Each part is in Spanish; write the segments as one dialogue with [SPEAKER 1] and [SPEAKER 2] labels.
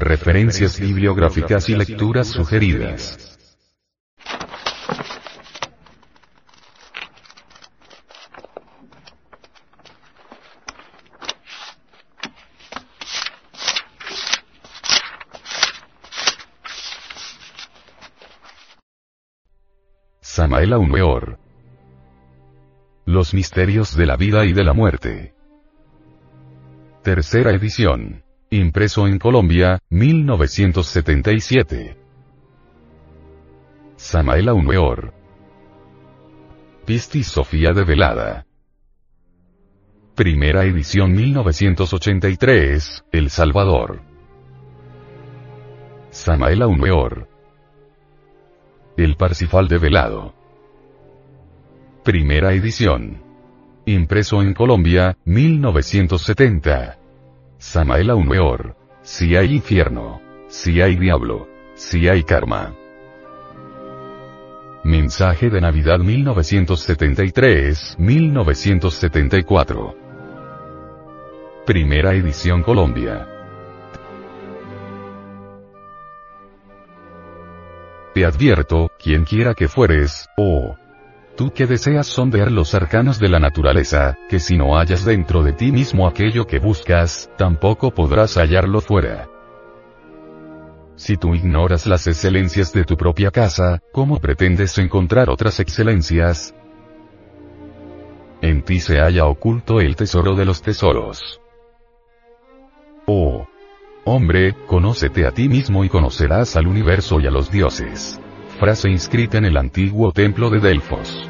[SPEAKER 1] Referencias bibliográficas y lecturas sugeridas. Samael Weor. Los misterios de la vida y de la muerte. Tercera edición. Impreso en Colombia, 1977. Samael Weor. Pisti Sofía de Velada. Primera edición 1983, El Salvador. Samael Weor. El Parsifal de Velado. Primera edición. Impreso en Colombia, 1970. Samael Weor. Si hay infierno. Si hay diablo. Si hay karma. Mensaje de Navidad 1973-1974. Primera edición Colombia. Te advierto, quien quiera que fueres, oh. Tú que deseas sondear los arcanos de la naturaleza, que si no hallas dentro de ti mismo aquello que buscas, tampoco podrás hallarlo fuera. Si tú ignoras las excelencias de tu propia casa, ¿cómo pretendes encontrar otras excelencias? En ti se halla oculto el tesoro de los tesoros. Oh, Hombre, conócete a ti mismo y conocerás al universo y a los dioses. Frase inscrita en el antiguo templo de Delfos.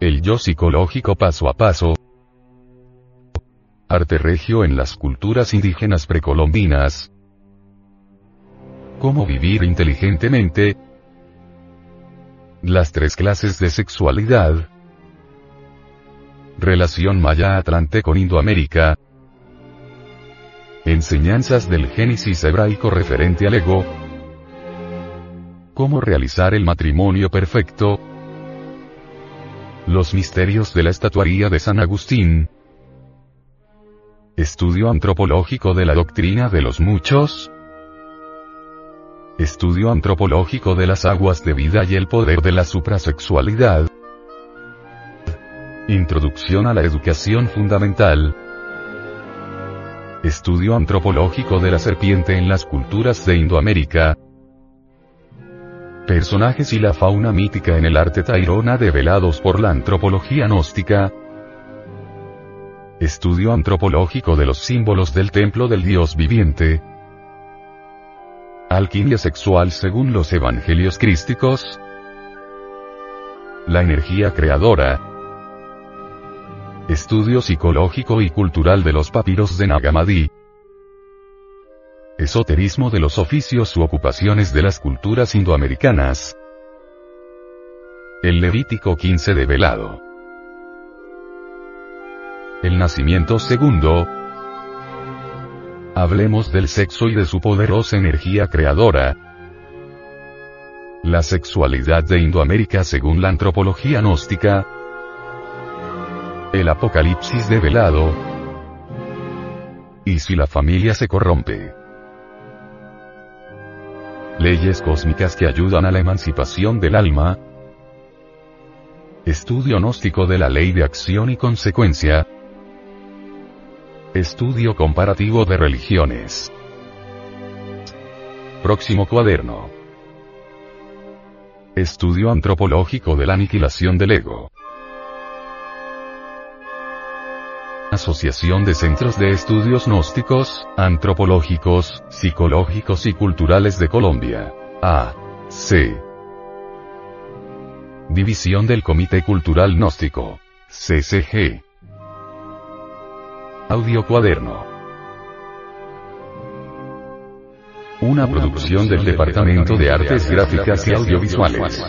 [SPEAKER 1] El yo psicológico paso a paso. Arte regio en las culturas indígenas precolombinas. Cómo vivir inteligentemente, las tres clases de sexualidad. Relación Maya-Atlante con Indoamérica. Enseñanzas del Génesis hebraico referente al ego. Cómo realizar el matrimonio perfecto. Los misterios de la estatuaría de San Agustín. Estudio antropológico de la doctrina de los muchos. Estudio antropológico de las aguas de vida y el poder de la suprasexualidad. Introducción a la educación fundamental. Estudio antropológico de la serpiente en las culturas de Indoamérica. Personajes y la fauna mítica en el arte tairona develados por la antropología gnóstica. Estudio antropológico de los símbolos del templo del Dios viviente. Alquimia sexual según los evangelios crísticos. La energía creadora. Estudio psicológico y cultural de los papiros de Nagamadi. Esoterismo de los oficios u ocupaciones de las culturas indoamericanas. El Levítico 15 de Velado. El nacimiento segundo, Hablemos del sexo y de su poderosa energía creadora. La sexualidad de Indoamérica según la antropología gnóstica. El apocalipsis develado. Y si la familia se corrompe. Leyes cósmicas que ayudan a la emancipación del alma. Estudio gnóstico de la ley de acción y consecuencia. Estudio comparativo de religiones. Próximo cuaderno. Estudio antropológico de la aniquilación del ego. Asociación de Centros de Estudios Gnósticos, Antropológicos, Psicológicos y Culturales de Colombia. A. C. División del Comité Cultural Gnóstico. CCG. Audio Cuaderno. Una producción del Departamento de Artes Gráficas y Audiovisuales.